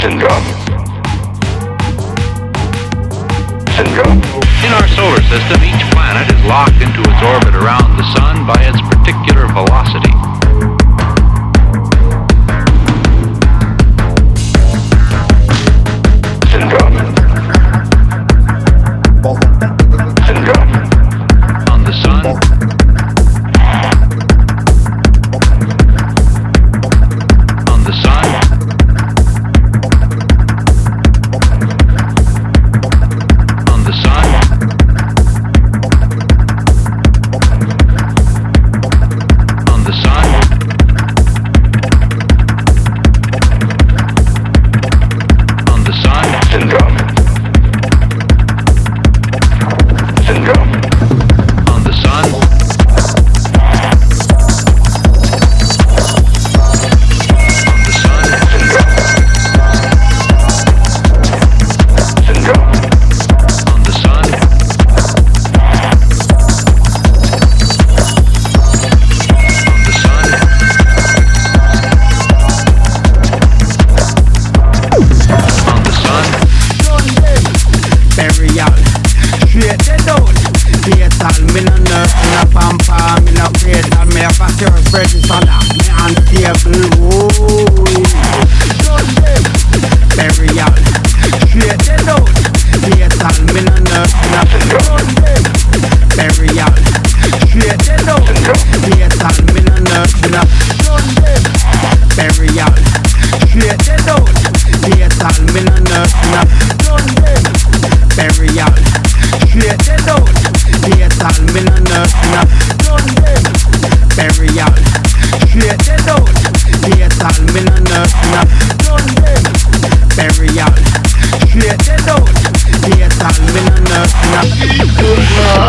Syndrome. Syndrome. In our solar system, each planet is locked into its orbit around the sun by its straight it out all. me no nurse, me no pamper, me no fatal Me have a church register, me on the table, ooh Burial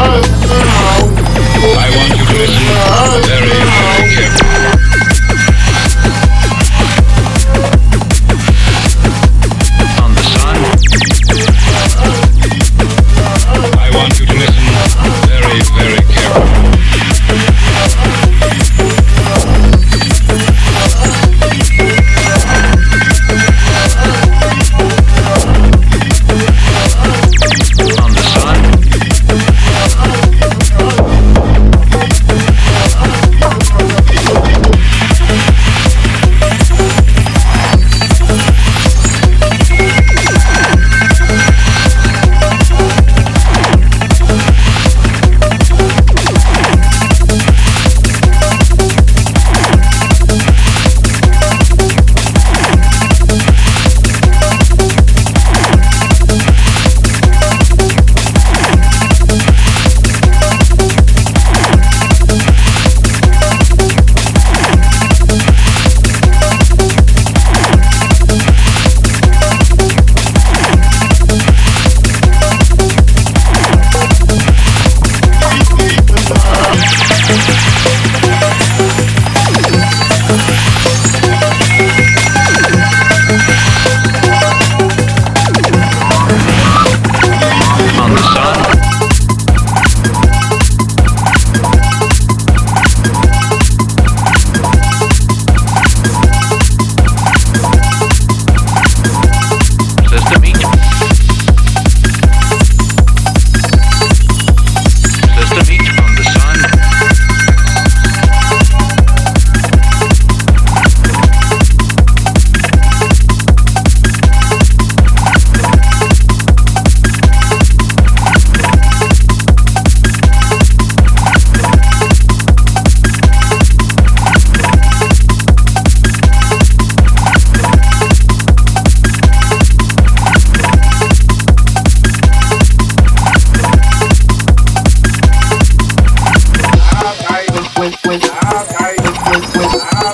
love. Wow.